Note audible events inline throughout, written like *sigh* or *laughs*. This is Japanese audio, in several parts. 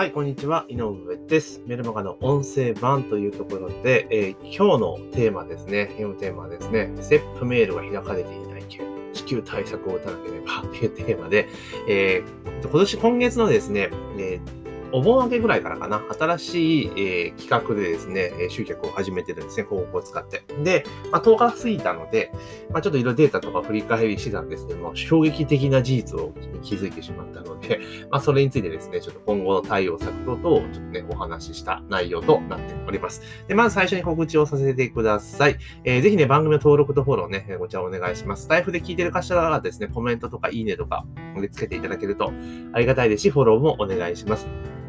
はい、こんにちは。井上です。メルマガの音声版というところで、えー今日のテーマですね。今日のテーマはですね、ステップメールが開かれていない件、至急対策を打たなければというテーマで、えー今年、今月のですね、えーお盆明けぐらいからかな、新しい、えー企画でですね、え集客を始めてるんですね、広告を使って。で、まあ、10日過ぎたので、まあ、ちょっといろいろデータとか振り返りしてたんですけども、衝撃的な事実を気づいてしまったので、*laughs* まあ、それについてですね、ちょっと今後の対応策等々をちょっとね、お話しした内容となっております。で、まず最初に告知をさせてください。えーぜひね、番組の登録とフォローね、えーこちらお願いします。スタイフで聞いてる方がですね、コメントとかいいねとかつけていただけるとありがたいですし、フォローもお願いします。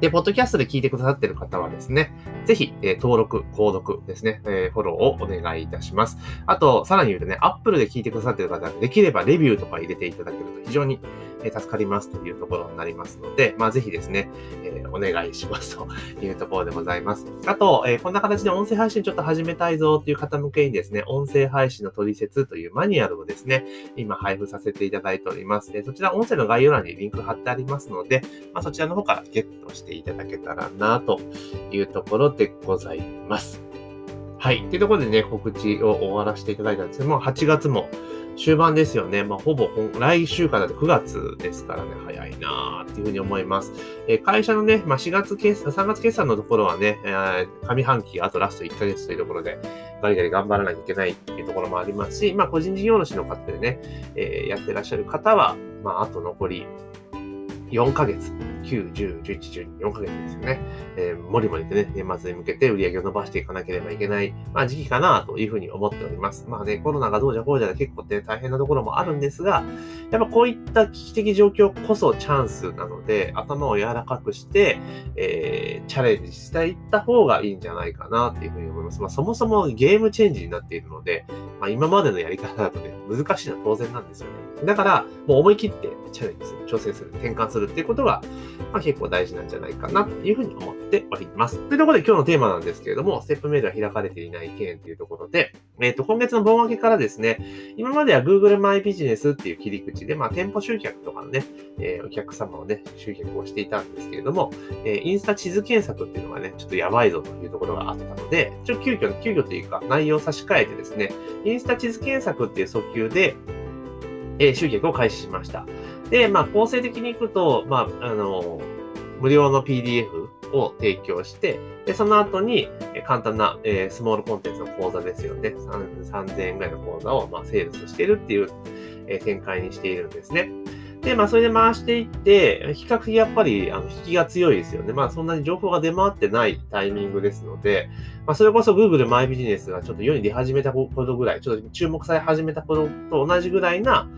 で、ポッドキャストで聞いてくださっている方はですね、ぜひ、えー登録、購読ですね、えーフォローをお願いいたします。あと、さらに言うとね、Apple で聞いてくださっている方は、できればレビューとか入れていただけると非常にえ助かりますというところになりますので、まあ、ぜひですね、えお願いしますと *laughs* いうところでございます。あと、えこんな形で音声配信ちょっと始めたいぞという方向けにですね、音声配信の取説というマニュアルをですね、今配布させていただいております。でそちら音声の概要欄にリンク貼ってありますので、まあ、そちらの方からゲットしていただけたらなというところでございます。はい。というところでね、告知を終わらせていただいたんですけども、8月も終盤ですよね。まあ、ほぼ来週からで9月ですからね、早いなーっていうふうに思います。えー会社のね、まあ、4月決算、3月決算のところはね、えー上半期、あとラスト1ヶ月というところで、ガリガリ頑張らなきゃいけないっていうところもありますし、まあ、個人事業主の方でね、えーやってらっしゃる方は、まあ、あと残り4ヶ月、9、10、11、12、4ヶ月ですよね。えー、もりもりとね、年末に向けて売り上げを伸ばしていかなければいけない、まあ、時期かなというふうに思っております。まあね、コロナがどうじゃこうじゃで結構ね、大変なところもあるんですが、やっぱこういった危機的状況こそチャンスなので、頭を柔らかくして、えーチャレンジしていった方がいいんじゃないかなっていうふうに思います。まあ、そもそもゲームチェンジになっているので、まあ、今までのやり方だとね、難しいのは当然なんですよね。だから、もう思い切ってチャレンジする、挑戦する、転換するするっていうことが、まあ、結構大事なんじゃないかなというふうに思っております。というところで今日のテーマなんですけれども、ステップメールが開かれていない件というところで、えっ、と、今月の盆明けからですね、今までは Google マイビジネスっていう切り口で、まあ、店舗集客とかのね、えーお客様をね、集客をしていたんですけれども、えーインスタ地図検索っていうのがね、ちょっとやばいぞというところがあったので、ちょ急遽、急遽というか、内容を差し替えてですね、インスタ地図検索っていう訴求で、え集客を開始しました。で、まあ、構成的にいくと、まあ、あの、無料の PDF を提供して、で、その後に、簡単な、えースモールコンテンツの講座ですよね。3 3000円ぐらいの講座を、まあ、セールスしているっていう、えー展開にしているんですね。で、まあ、それで回していって、比較的やっぱり、あの、引きが強いですよね。まあ、そんなに情報が出回ってないタイミングですので、まあ、それこそ Google マイビジネスがちょっと世に出始めた頃ぐらい、ちょっと注目され始めた頃と同じぐらいな、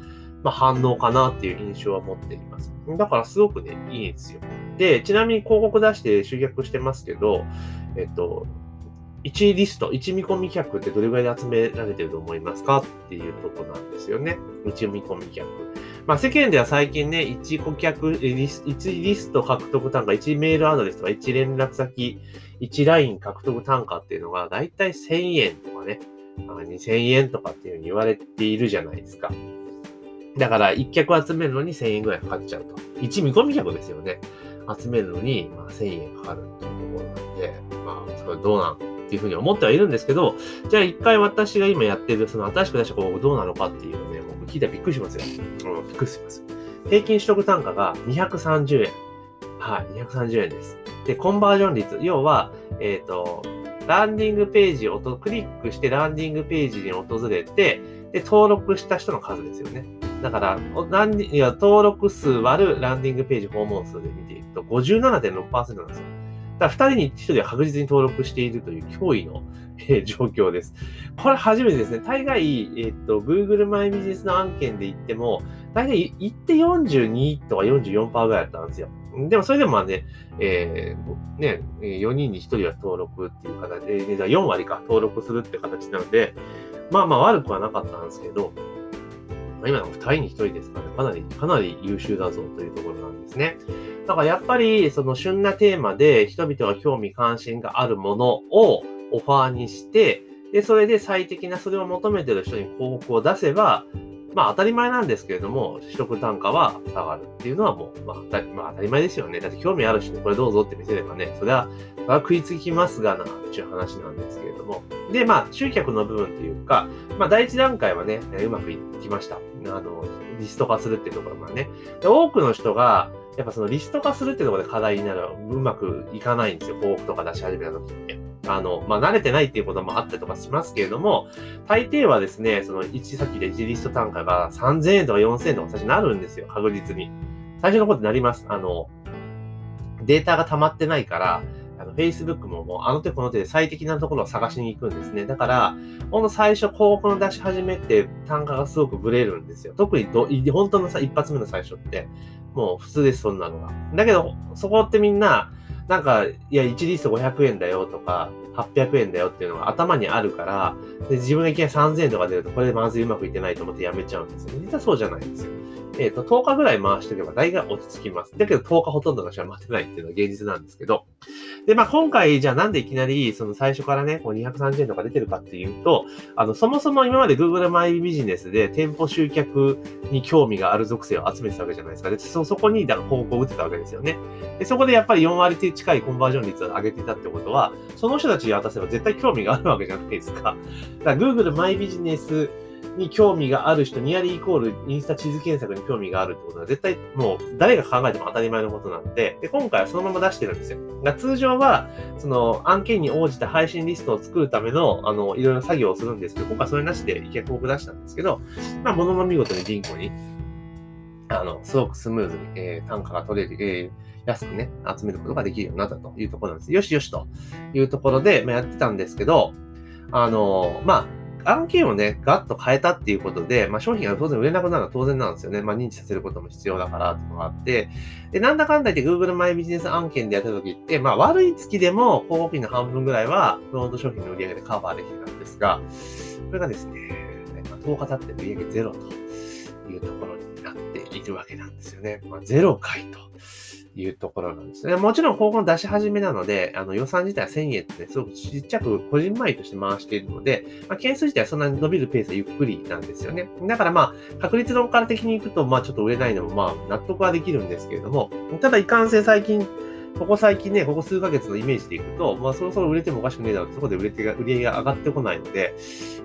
まあ、反応かなっていう印象は持っています。だからすごくね、いいんですよ。で、ちなみに広告出して集客してますけど、えっと、1リスト、1見込み客ってどれぐらいで集められてると思いますかっていうとこなんですよね。1見込み客。まあ世間では最近ね、1顧客、1リスト獲得単価、1メールアドレスとか1連絡先、1ライン獲得単価っていうのがだいたい1000円とかね、2000円とかっていうふうに言われているじゃないですか。だから、1客集めるのに1000円ぐらいかかっちゃうと。1見込み客ですよね。集めるのに、まあ、1000円かかるっていうところなんで、まあ、それどうなんっていうふうに思ってはいるんですけど、じゃあ一回私が今やってる、その新しく出した広告どうなのかっていうのね、僕聞いたらびっくりしますよ。うん、びっくりします。平均取得単価が230円。はい、230円です。で、コンバージョン率、要は、えっ、と、ランディングページをクリックしてランディングページに訪れて、で、登録した人の数ですよね。だから、ランいや登録数割るランディングページ訪問数で見ていくと57.6%なんですよ。だから2人に1人は確実に登録しているという驚異の、*laughs* えー状況です。これ初めてですね。大概、えっと、Google マイビジネスの案件で言っても、大体言って42とか44%ぐらいだったんですよ。でもそれでもまあね、えーね、4人に1人は登録っていう形で、えー4割か登録するって形なので、まあまあ悪くはなかったんですけど、今の2人に1人ですからね、かなり、かなり優秀だぞというところなんですね。だからやっぱり、その旬なテーマで人々が興味関心があるものをオファーにして、で、それで最適なそれを求めてる人に広告を出せば、まあ当たり前なんですけれども、取得単価は下がるっていうのはもう、まあ、当たりまあ、当たり前ですよね。だって興味ある人にこれどうぞって見せればね、それは、それは食いつきますがな、っていう話なんですけれども。で、まあ、集客の部分というか、まあ、第一段階はね、うまくいきました。あの、リスト化するっていうところがね。で多くの人が、やっぱそのリスト化するっていうところで課題になるうまくいかないんですよ。広告とか出し始めた時って。あの、まあ、慣れてないっていうこともあったりとかしますけれども、大抵はですね、その1先で1リスト単価が3000円とか4000円とか最初なるんですよ。確実に。最初のことになります。あの、データが溜まってないから、の、Facebook ももうあの手この手で最適なところを探しに行くんですね。だから、ほんと最初広告の出し始めって単価がすごくブレるんですよ。特にど、本当のさ、一発目の最初って、もう普通です、そんなのが。だけど、そこってみんな、なんか、いや、1リスト500円だよとか、800円だよっていうのが頭にあるから、で自分がいきなり3000円とか出ると、これでまずうまくいってないと思ってやめちゃうんですよ。実はそうじゃないんですよ。えっ、ー、と、10日ぐらい回しておけば大概落ち着きます。だけど10日ほとんどの人は待てないっていうのが現実なんですけど。で、まあ今回、じゃあなんでいきなり、その最初からね、こう230円とか出てるかっていうと、あの、そもそも今まで Google マイビジネスで店舗集客に興味がある属性を集めてたわけじゃないですか。で、そ、そこに、だから広告を打ってたわけですよね。で、そこでやっぱり4割近いコンバージョン率を上げてたってことは、その人たちに渡せば絶対興味があるわけじゃないですか。だから Google マイビジネスに興味がある人、ニアリーイコールインスタ地図検索に興味があるってことは絶対もう誰が考えても当たり前のことなんで、で、今回はそのまま出してるんですよ。が通常は、その案件に応じた配信リストを作るための、あの、いろいろ作業をするんですけど、今回それなしで意見広告出したんですけど、まあ、ものの見事に銀行に、あの、すごくスムーズに、えー、単価が取れる、えー安くね、集めることができるようになったというところなんです。よしよしというところで、まあ、やってたんですけど、あの、まあ、案件をね、ガッと変えたっていうことで、まあ、商品が当然売れなくなるのは当然なんですよね。まあ、認知させることも必要だからっていうのがあって、で、なんだかんだ言って Google マイビジネス案件でやった時って、まあ、悪い月でも広告費の半分ぐらいはフロント商品の売り上げでカバーできるんですが、これがですね、ま、10日経って売り上げゼロというところになっているわけなんですよね。まあ、ゼロ回と。いうところなんですね。もちろん広告出し始めなので、あの予算自体は1000円ってね、すごくちっちゃく個人前として回しているので、まあ、件数自体はそんなに伸びるペースはゆっくりなんですよね。だからまあ、確率論から的にいくと、まあちょっと売れないのもまあ納得はできるんですけれども、ただいかんせん最近、ここ最近ね、ここ数ヶ月のイメージでいくと、まあそろそろ売れてもおかしくねえだろうそこで売れてが、売り上げが上がってこないので、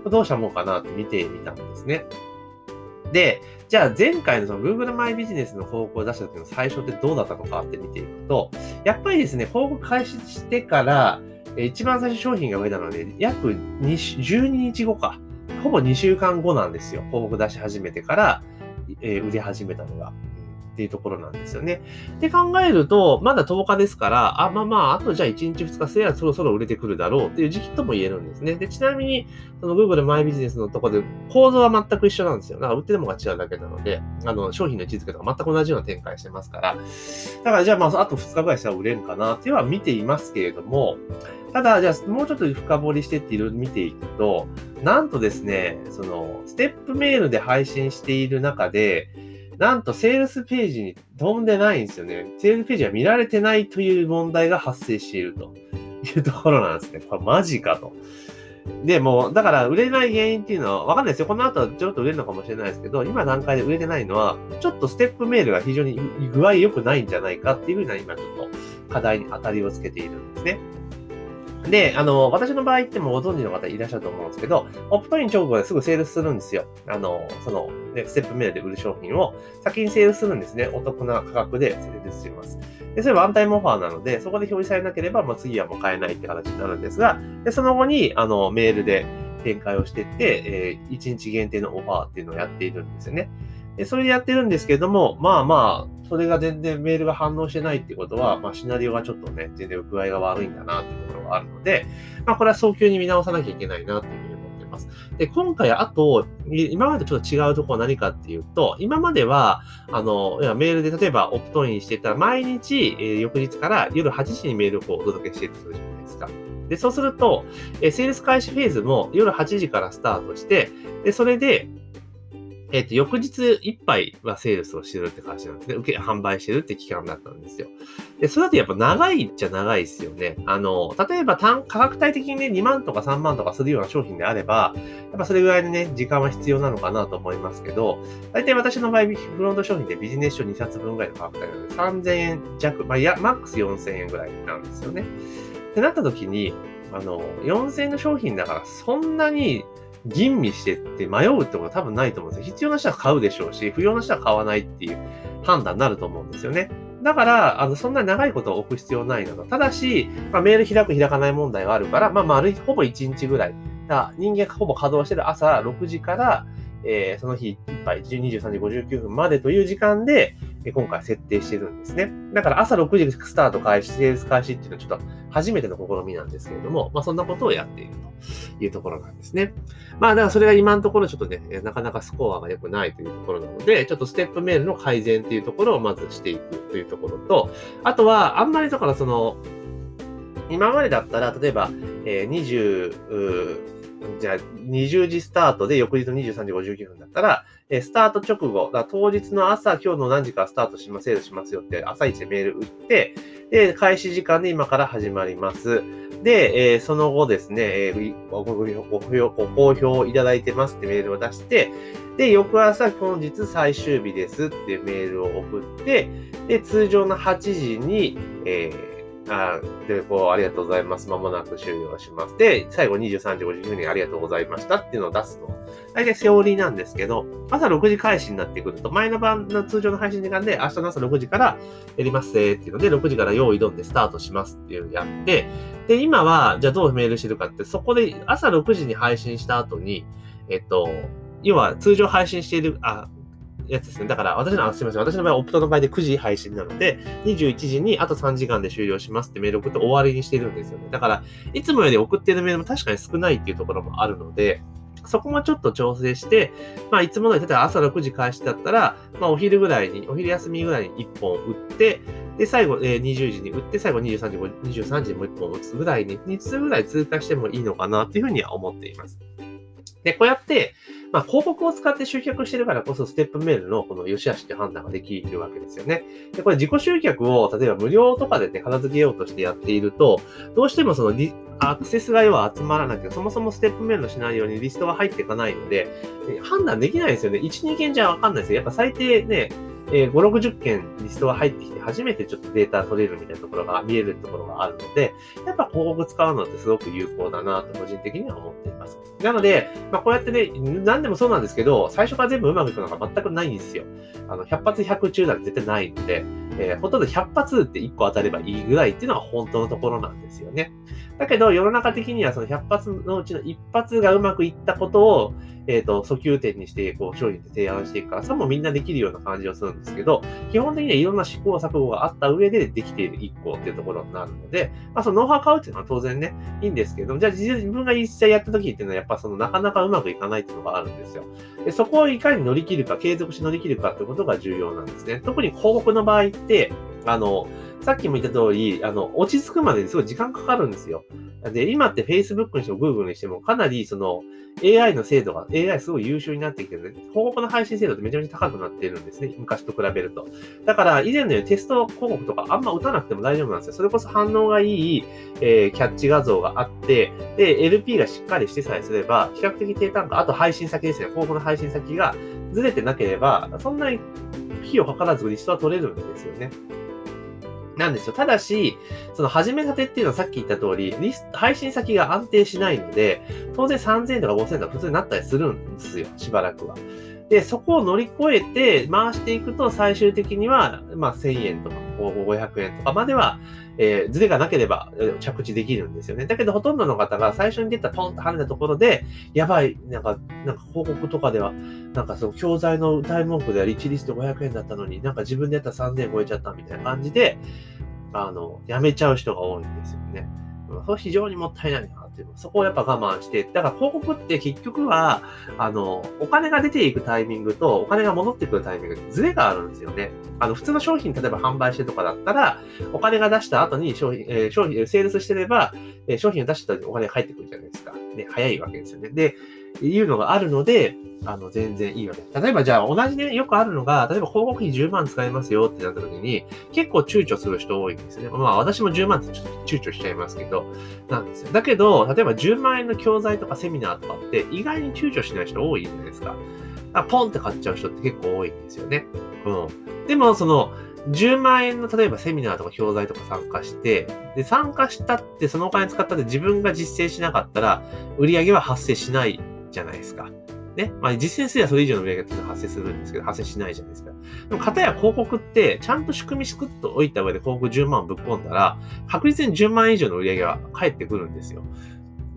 どうしたもんかなって見てみたんですね。で、じゃあ前回のその Google マイビジネスの広告を出した時の最初ってどうだったのかって見ていくと、やっぱりですね、広告開始してから、一番最初商品が売れたので、約12日後か。ほぼ2週間後なんですよ。広告出し始めてから、えー、売り始めたのが。っていうところなんですよね。で考えると、まだ10日ですから、あ、まあまあ、あとじゃあ1日2日すればそろそろ売れてくるだろうっていう時期とも言えるんですね。で、ちなみに、その Google マイビジネスのとこで構造は全く一緒なんですよ。だから売ってるものが違うだけなので、あの、商品の位置づけとか全く同じような展開してますから。だからじゃあまあ、あと2日ぐらいしたら売れるかなっていうのは見ていますけれども、ただ、じゃあもうちょっと深掘りしてっていろいろ見ていくと、なんとですね、その、ステップメールで配信している中で、なんとセールスページに飛んでないんですよね。セールスページが見られてないという問題が発生しているというところなんですね。これマジかと。で、も、だから売れない原因っていうのはわかんないですよ。この後ちょっと売れるのかもしれないですけど、今段階で売れてないのは、ちょっとステップメールが非常に具合良くないんじゃないかっていうふうな今ちょっと課題に当たりをつけているんですね。で、あの、私の場合ってもご存知の方いらっしゃると思うんですけど、オプトイン直後ですぐセールスするんですよ。あの、その、ね、ステップメールで売る商品を先にセールスするんですね。お得な価格でセールスします。で、それはワンタイムオファーなので、そこで表示されなければ、まあ、次はもう買えないって形になるんですが、で、その後に、あの、メールで展開をしてって、えー、1日限定のオファーっていうのをやっているんですよね。で、それでやってるんですけれども、まあまあ、それが全然メールが反応してないってことは、まあシナリオがちょっとね、全然具合が悪いんだなっていうところがあるので、まあこれは早急に見直さなきゃいけないなっていうふうに思ってます。で、今回あと、今までとちょっと違うところは何かっていうと、今までは、あの、メールで例えばオプトインしてたら、毎日、えー、翌日から夜8時にメールをお届けしてるとするじゃないですか。で、そうすると、えー、セールス開始フェーズも夜8時からスタートして、で、それで、えっ、と、翌日いっぱいはセールスをしてるって感じなんですね。受け、販売してるって期間だったんですよ。で、それだとやっぱ長いっちゃ長いですよね。あの、例えば単価格帯的にね、2万とか3万とかするような商品であれば、やっぱそれぐらいにね、時間は必要なのかなと思いますけど、大体私の場合、フロント商品でビジネス書2冊分ぐらいの価格帯なので、3000円弱、まあ、いや、マックス4000円ぐらいなんですよね。ってなった時に、あの、4000円の商品だからそんなに吟味してって迷うってことは多分ないと思うんですよ。必要な人は買うでしょうし、不要な人は買わないっていう判断になると思うんですよね。だから、あの、そんなに長いことを置く必要ないなと。ただし、まあ、メール開く開かない問題があるから、まあ、丸い、ほぼ1日ぐらい。だ人間がほぼ稼働してる朝6時から、えー、その日いっぱい、23時59分までという時間で、今回設定してるんですね。だから朝6時スタート開始、セールス開始っていうのはちょっと初めての試みなんですけれども、まあそんなことをやっているというところなんですね。まあだからそれが今のところちょっとね、なかなかスコアが良くないというところなので、ちょっとステップメールの改善っていうところをまずしていくというところと、あとはあんまりだからその、今までだったら、例えば、えー、20、じゃあ、20時スタートで翌日の23時59分だったら、えスタート直後、だ当日の朝、今日の何時からスタートします、セールしますよって朝一でメール打って、で、開始時間で今から始まります。で、えー、その後ですね、えー、ごご好評いただいてますってメールを出して、で、翌朝、本日最終日ですってメールを送って、で、通常の8時に、えーあで、こう、ありがとうございます。まもなく終了します。で、最後23時50分にありがとうございましたっていうのを出すの。大体セオリーなんですけど、朝6時開始になってくると、前の晩の通常の配信時間で、明日の朝6時からやりますっていうので、6時から用意どんでスタートしますっていうのをやって、で、今は、じゃあどうメールしてるかって、そこで朝6時に配信した後に、えっと、要は通常配信している、あ、やつですね。だから、私の、すみません。私の場合、オプトの場合で9時配信なので、21時にあと3時間で終了しますってメール送って終わりにしてるんですよね。だから、いつもより送ってるメールも確かに少ないっていうところもあるので、そこもちょっと調整して、まあ、いつもの例えば朝6時開始だったら、まあ、お昼ぐらいに、お昼休みぐらいに1本打って、で、最後、えー、20時に打って、最後23時、23時にもう1本打つぐらいに、2つぐらい通過してもいいのかなっていうふうには思っています。で、こうやって、まあ、広告を使って集客してるからこそ、ステップメールのこの良し悪しって判断ができるわけですよね。で、これ自己集客を、例えば無料とかでね、片付けようとしてやっていると、どうしてもそのアクセスが要は集まらなくて、そもそもステップメールのシナリオにリストが入っていかないので、判断できないですよね。1、2件じゃわかんないですよ。やっぱ最低ね、えー、5、60件リストが入ってきて初めてちょっとデータ取れるみたいなところが見えるところがあるので、やっぱ広告使うのってすごく有効だなと個人的には思っています。なので、まあ、こうやってね、何でもそうなんですけど、最初から全部うまくいくのが全くないんですよ。あの、100発100中なんて絶対ないので、えー、ほとんど100発って1個当たればいいぐらいっていうのが本当のところなんですよね。だけど、世の中的にはその100発のうちの1発がうまくいったことを、えっ、ー、と、訴求点にして、こう、商品で提案していくから、それもみんなできるような感じをするんですけど、基本的にはいろんな試行錯誤があった上でできている1個っていうところになるので、まあ、そのノウハウ買うっていうのは当然ね、いいんですけど、じゃあ自分が実際やった時っていうのは、やっぱそのなかなかうまくいかないっていうのがあるんですよ。でそこをいかに乗り切るか、継続して乗り切るかってことが重要なんですね。特に広告の場合って、あの、さっきも言った通り、あの、落ち着くまでにすごい時間かかるんですよ。で、今って Facebook にしても Google にしてもかなりその AI の精度が、AI すごい優秀になってきてるので、広告の配信精度ってめちゃめちゃ高くなってるんですね。昔と比べると。だから以前のようにテスト広告とかあんま打たなくても大丈夫なんですよ。それこそ反応がいい、えー、キャッチ画像があって、で、LP がしっかりしてさえすれば、比較的低単価、あと配信先ですね。広告の配信先がずれてなければ、そんなに費用かからずリストは取れるんですよね。なんですよ。ただし、その始め立てっていうのはさっき言った通り、リス配信先が安定しないので、当然3000とか5000とか普通になったりするんですよ。しばらくは。で、そこを乗り越えて回していくと、最終的には、まあ、1000円とか500円とかまでは、えー、ズレがなければ着地できるんですよね。だけど、ほとんどの方が最初に出たポンと跳ねたところで、やばい、なんか、なんか広告とかでは、なんかその教材の歌い文句であり、1リスト500円だったのに、なんか自分でやったら3000円超えちゃったみたいな感じで、あの、やめちゃう人が多いんですよね。それ非常にもったいないなっていう。そこをやっぱ我慢して、だから広告って結局は、あの、お金が出ていくタイミングとお金が戻ってくるタイミングズレがあるんですよね。あの、普通の商品、例えば販売してとかだったら、お金が出した後に商品、えー、商品、セールスしてれば、えー、商品を出した後にお金が返ってくるじゃないですか。ね、早いわけですよね。で、いうのがあるので、あの、全然いいわけ。例えばじゃあ同じね、よくあるのが、例えば広告費10万使えますよってなった時に、結構躊躇する人多いんですよね。まあ私も10万ってちょっと躊躇しちゃいますけど、なんですよ。だけど、例えば10万円の教材とかセミナーとかって意外に躊躇しない人多いじゃないですか。あポンって買っちゃう人って結構多いんですよね。うん。でも、その、10万円の例えばセミナーとか教材とか参加して、で、参加したってそのお金使ったって自分が実践しなかったら、売り上げは発生しないじゃないですか。ね。まあ、実践すればそれ以上の売上げっていうのは発生するんですけど、発生しないじゃないですか。でも、かたや広告って、ちゃんと仕組み作っておいた上で広告10万ぶっ込んだら、確実に10万以上の売り上げは返ってくるんですよ。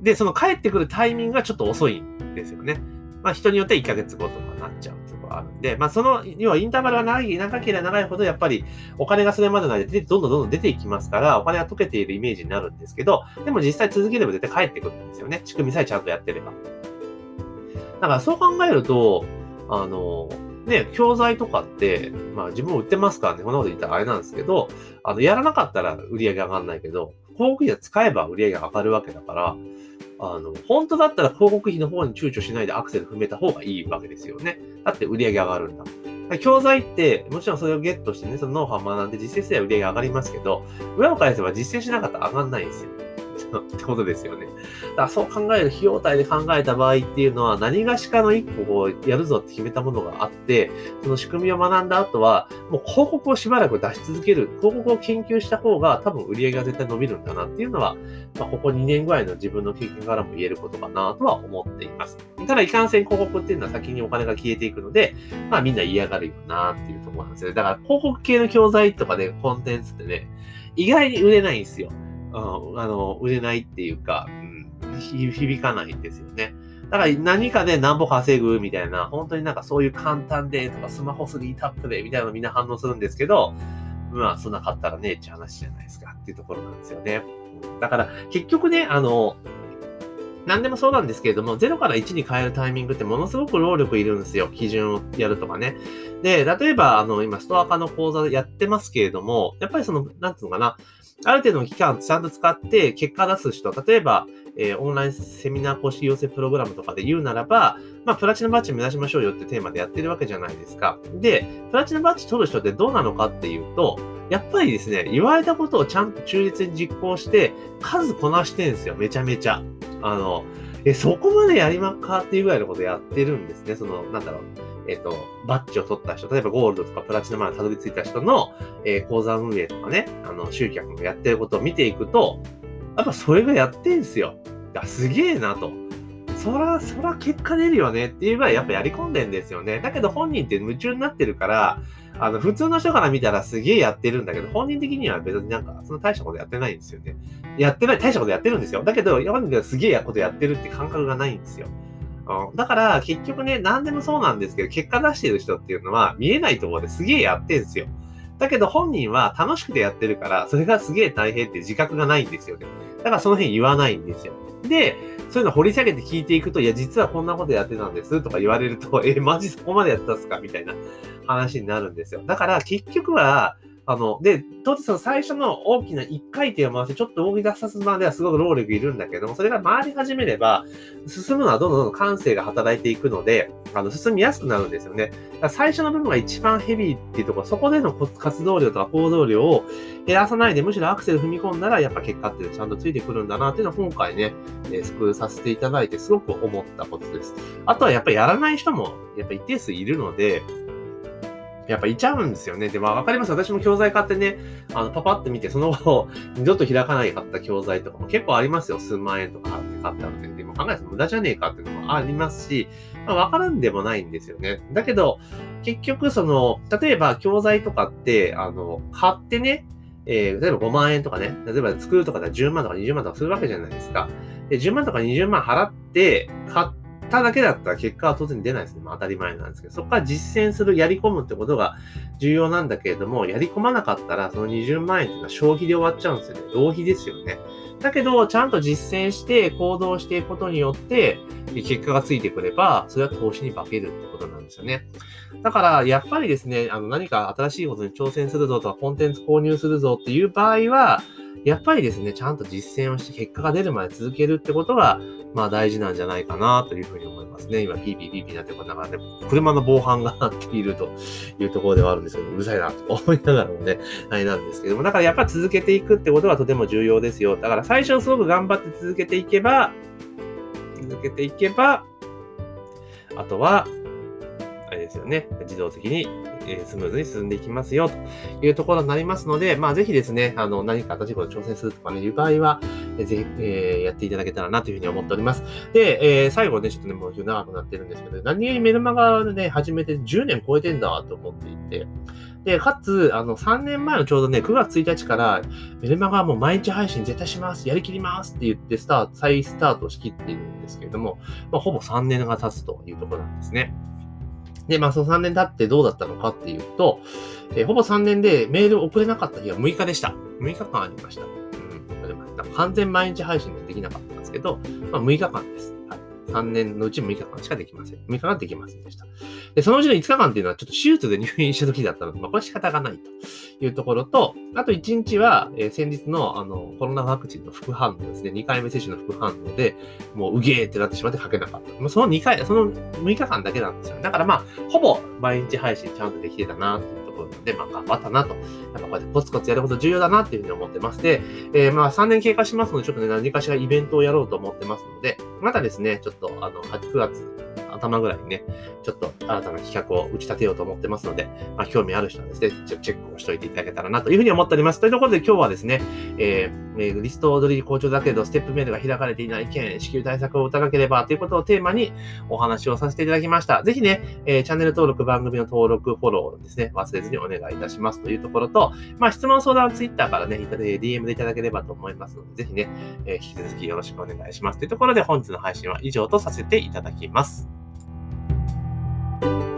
で、その返ってくるタイミングがちょっと遅いんですよね。まあ、人によっては1ヶ月後とかなっちゃうところあるんで、まあ、その、要はインターバルが長い、長ければ長いほど、やっぱりお金がそれまでの間でどんどんどんどん出ていきますから、お金が溶けているイメージになるんですけど、でも実際続ければ絶対返ってくるんですよね。仕組みさえちゃんとやってれば。だからそう考えると、あの、ね、教材とかって、まあ自分も売ってますからね、こんなこと言ったらあれなんですけど、あの、やらなかったら売り上げ上がんないけど、広告費は使えば売り上げ上がるわけだから、あの、本当だったら広告費の方に躊躇しないでアクセル踏めた方がいいわけですよね。だって売り上げ上がるんだ。教材って、もちろんそれをゲットしてね、そのノウハウを学んで実践すれば売り上げ上がりますけど、裏を返せば実践しなかったら上がんないんですよ。ってことですよね。だからそう考える費用対で考えた場合っていうのは何がしかの一個をやるぞって決めたものがあって、その仕組みを学んだ後は、もう広告をしばらく出し続ける、広告を研究した方が多分売り上げが絶対伸びるんだなっていうのは、まあ、ここ2年ぐらいの自分の経験からも言えることかなとは思っています。ただ、いかんせん広告っていうのは先にお金が消えていくので、まあみんな嫌がるよなっていうところなんですよね。だから広告系の教材とかでコンテンツってね、意外に売れないんですよ。うん、あの、売れないっていうか、うん、響かないんですよね。だから何かで何歩稼ぐみたいな、本当になんかそういう簡単でとかスマホ3タップでみたいなのみんな反応するんですけど、まあそんなかったらねって話じゃないですかっていうところなんですよね。だから結局ね、あの、何でもそうなんですけれども、0から1に変えるタイミングってものすごく労力いるんですよ。基準をやるとかね。で、例えば、あの、今、ストア化の講座やってますけれども、やっぱりその、なんつうのかな、ある程度の期間ちゃんと使って結果出す人、例えば、えー、オンラインセミナー講師養成プログラムとかで言うならば、まあ、プラチナバッジ目指しましょうよってテーマでやってるわけじゃないですか。で、プラチナバッジ取る人ってどうなのかっていうと、やっぱりですね、言われたことをちゃんと忠実に実行して、数こなしてんですよ、めちゃめちゃ。あの、え、そこまでやりまっかっていうぐらいのことやってるんですね。その、なんだろう。えっ、と、バッジを取った人、例えばゴールドとかプラチナまでたどり着いた人の、えー、講座運営とかね、あの、集客もやってることを見ていくと、やっぱそれがやってんすよ。いや、すげえなと。そら、そら結果出るよねっていうぐらいやっぱやり込んでんですよね。だけど本人って夢中になってるから、あの、普通の人から見たらすげえやってるんだけど、本人的には別になんか、その大したことやってないんですよね。やってない、大したことやってるんですよ。だけど、本人がすげえことやってるって感覚がないんですよ。うん、だから、結局ね、何でもそうなんですけど、結果出してる人っていうのは、見えないところですげえやってんですよ。だけど本人は楽しくてやってるから、それがすげえ大変って自覚がないんですよね。だからその辺言わないんですよ。で、そういうの掘り下げて聞いていくと、いや、実はこんなことやってたんですとか言われると、*laughs* え、マジそこまでやったっすか？みたいな話になるんですよ。だから結局は、あの、で、当然その最初の大きな一回転を回してちょっと動き出さすまではすごく労力いるんだけども、それが回り始めれば、進むのはどんどんどん感性が働いていくので、あの、進みやすくなるんですよね。だから最初の部分が一番ヘビーっていうところ、そこでの活動量とか行動量を減らさないで、むしろアクセル踏み込んだら、やっぱ結果っていうのはちゃんとついてくるんだなっていうのを今回ね、えー、スクールさせていただいてすごく思ったことです。あとはやっぱりやらない人も、やっぱ一定数いるので、やっぱいちゃうんですよね。で、まあわかります。私も教材買ってね、あの、パパって見て、その後、*laughs* 二度と開かないかった教材とかも結構ありますよ。数万円とかって買ったので。でも考えると無駄じゃねえかっていうのもありますし、まあわからんでもないんですよね。だけど、結局その、例えば教材とかって、あの、買ってね、えー、例えば5万円とかね、例えば作るとかで10万とか20万とかするわけじゃないですか。で、10万とか20万払って、買っただけだったら結果は当然出ないですね。まあ当たり前なんですけど、そこから実践する、やり込むってことが重要なんだけれども、やり込まなかったら、その20万円っていうのは消費で終わっちゃうんですよね。浪費ですよね。だけど、ちゃんと実践して行動していくことによって、結果がついてくれば、それは投資に化けるってことなんですよね。だから、やっぱりですね、あの、何か新しいことに挑戦するぞとか、コンテンツ購入するぞっていう場合は、やっぱりですね、ちゃんと実践をして結果が出るまで続けるってことが、まあ大事なんじゃないかなというふうに思いますね。今、ピーピーピーピーなってことだからね、車の防犯が鳴っているというところではあるんですけど、うるさいなと思いながらもね、*laughs* あれなんですけども、だからやっぱ続けていくってことがとても重要ですよ。だから最初すごく頑張って続けていけば、続けていけば、あとは、あれですよね、自動的にえスムーズに進んでいきますよ、というところになりますので、まあ、ぜひですね、あの、何か新しいこと挑戦するとかね、いう場合は、えぜひ、えー、やっていただけたらなというふうに思っております。で、えー、最後ね、ちょっとね、もう長くなってるんですけど、何気にメルマガでね、始めて10年超えてんだと思っていて、で、かつ、あの、3年前のちょうどね、9月1日から、メルマガはもう毎日配信絶対します、やりきりますって言って、スタート、再スタートしきっているんですけれども、まあ、ほぼ3年が経つというところなんですね。で、まあその3年経ってどうだったのかっていうと、えー、ほぼ3年でメール送れなかった日は6日でした。6日間ありました。うん、完全毎日配信でできなかったんですけど、まあ6日間です。はい。3年のうち6日間しかできません。6日間できませんでした。で、そのうちの5日間っていうのはちょっと手術で入院した時だったので、まあ、これ仕方がないというところと、あと1日は、えー、先日のあのコロナワクチンの副反応ですね、2回目接種の副反応で、もううげーってなってしまって書けなかった。まあ、その2回、その6日間だけなんですよ。だからまあ、ほぼ毎日配信ちゃんとできてたなっていうころなので、まあ頑張ったなと。やっぱこうやってコツコツやること重要だなっていうふうに思ってまして、えー、まあ3年経過しますので、ちょっとね、何かしらイベントをやろうと思ってますので、またですね、ちょっとあの、8、9月、頭ぐらいにね、ちょっと新たな企画を打ち立てようと思ってますので、まあ、興味ある人はですね、チェックをしておいていただけたらなというふうに思っております。というところで今日はですね、えー、リスト踊り好調だけど、ステップメールが開かれていない件、支給対策を打たなければということをテーマにお話をさせていただきました。ぜひね、えー、チャンネル登録、番組の登録、フォローですね、忘れずにお願いいたしますというところと、まあ、質問相談ツイッターからね、DM でいただければと思いますので、ぜひね、えー、引き続きよろしくお願いしますというところで本日の配信は以上とさせていただきます。Thank you